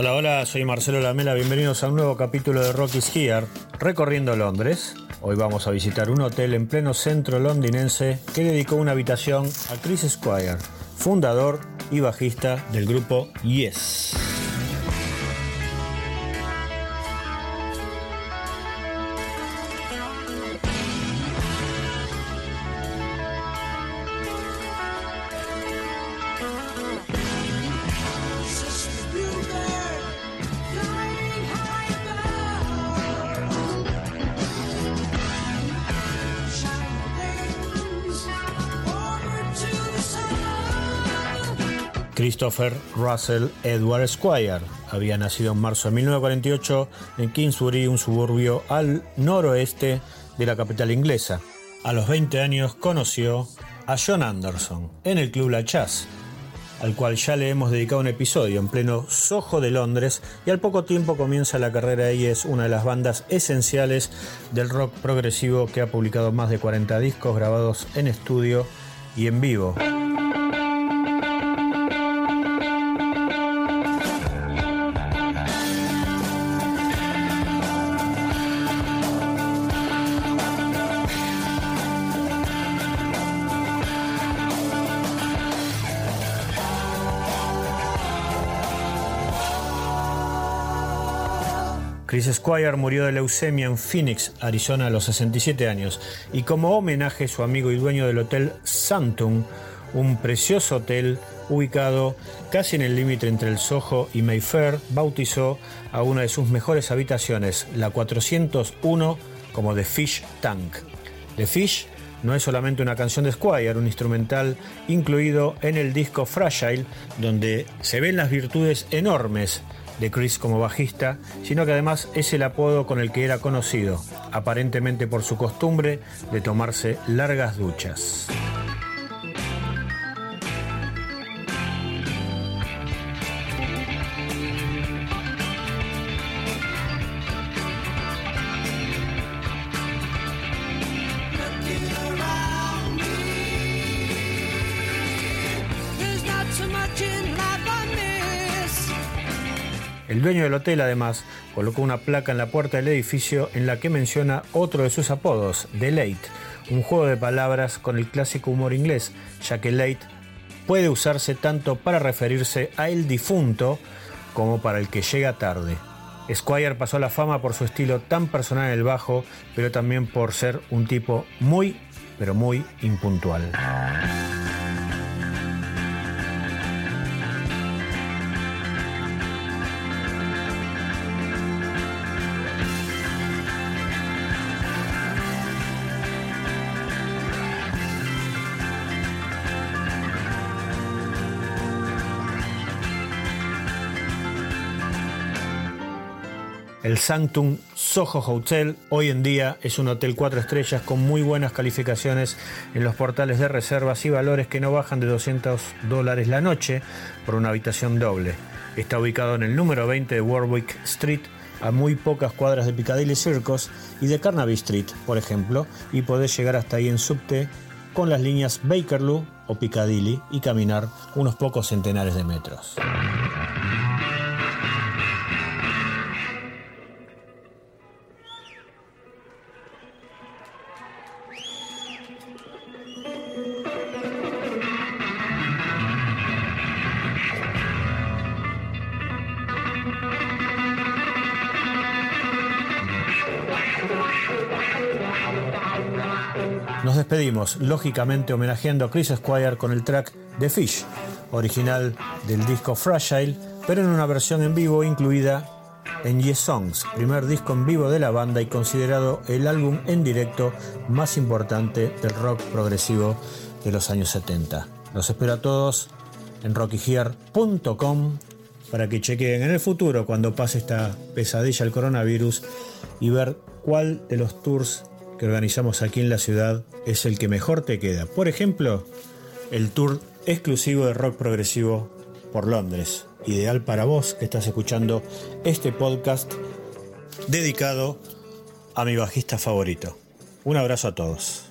Hola, hola, soy Marcelo Lamela, bienvenidos a un nuevo capítulo de Rocky's Here, recorriendo Londres. Hoy vamos a visitar un hotel en pleno centro londinense que dedicó una habitación a Chris Squire, fundador y bajista del grupo Yes. Christopher Russell Edward Squire. Había nacido en marzo de 1948 en Kingsbury, un suburbio al noroeste de la capital inglesa. A los 20 años conoció a John Anderson en el Club La Chas, al cual ya le hemos dedicado un episodio en pleno Soho de Londres y al poco tiempo comienza la carrera y es una de las bandas esenciales del rock progresivo que ha publicado más de 40 discos grabados en estudio y en vivo. Chris Squire murió de leucemia en Phoenix, Arizona, a los 67 años, y como homenaje su amigo y dueño del hotel Santum, un precioso hotel ubicado casi en el límite entre el Soho y Mayfair, bautizó a una de sus mejores habitaciones, la 401, como The Fish Tank. The Fish no es solamente una canción de Squire, un instrumental incluido en el disco Fragile, donde se ven las virtudes enormes de Chris como bajista, sino que además es el apodo con el que era conocido, aparentemente por su costumbre de tomarse largas duchas. El dueño del hotel, además, colocó una placa en la puerta del edificio en la que menciona otro de sus apodos, The Late, un juego de palabras con el clásico humor inglés, ya que late puede usarse tanto para referirse a el difunto como para el que llega tarde. Squire pasó a la fama por su estilo tan personal en el bajo, pero también por ser un tipo muy, pero muy impuntual. El Sanctum Soho Hotel hoy en día es un hotel cuatro estrellas con muy buenas calificaciones en los portales de reservas y valores que no bajan de 200 dólares la noche por una habitación doble. Está ubicado en el número 20 de Warwick Street, a muy pocas cuadras de Piccadilly Circus y de Carnaby Street, por ejemplo, y podés llegar hasta ahí en subte con las líneas Bakerloo o Piccadilly y caminar unos pocos centenares de metros. Nos despedimos, lógicamente homenajeando a Chris Squire con el track The Fish, original del disco Fragile, pero en una versión en vivo incluida en Yes Songs, primer disco en vivo de la banda y considerado el álbum en directo más importante del rock progresivo de los años 70. Los espero a todos en rockyhear.com para que chequeen en el futuro cuando pase esta pesadilla el coronavirus y ver cuál de los tours que organizamos aquí en la ciudad es el que mejor te queda. Por ejemplo, el tour exclusivo de rock progresivo por Londres, ideal para vos que estás escuchando este podcast dedicado a mi bajista favorito. Un abrazo a todos.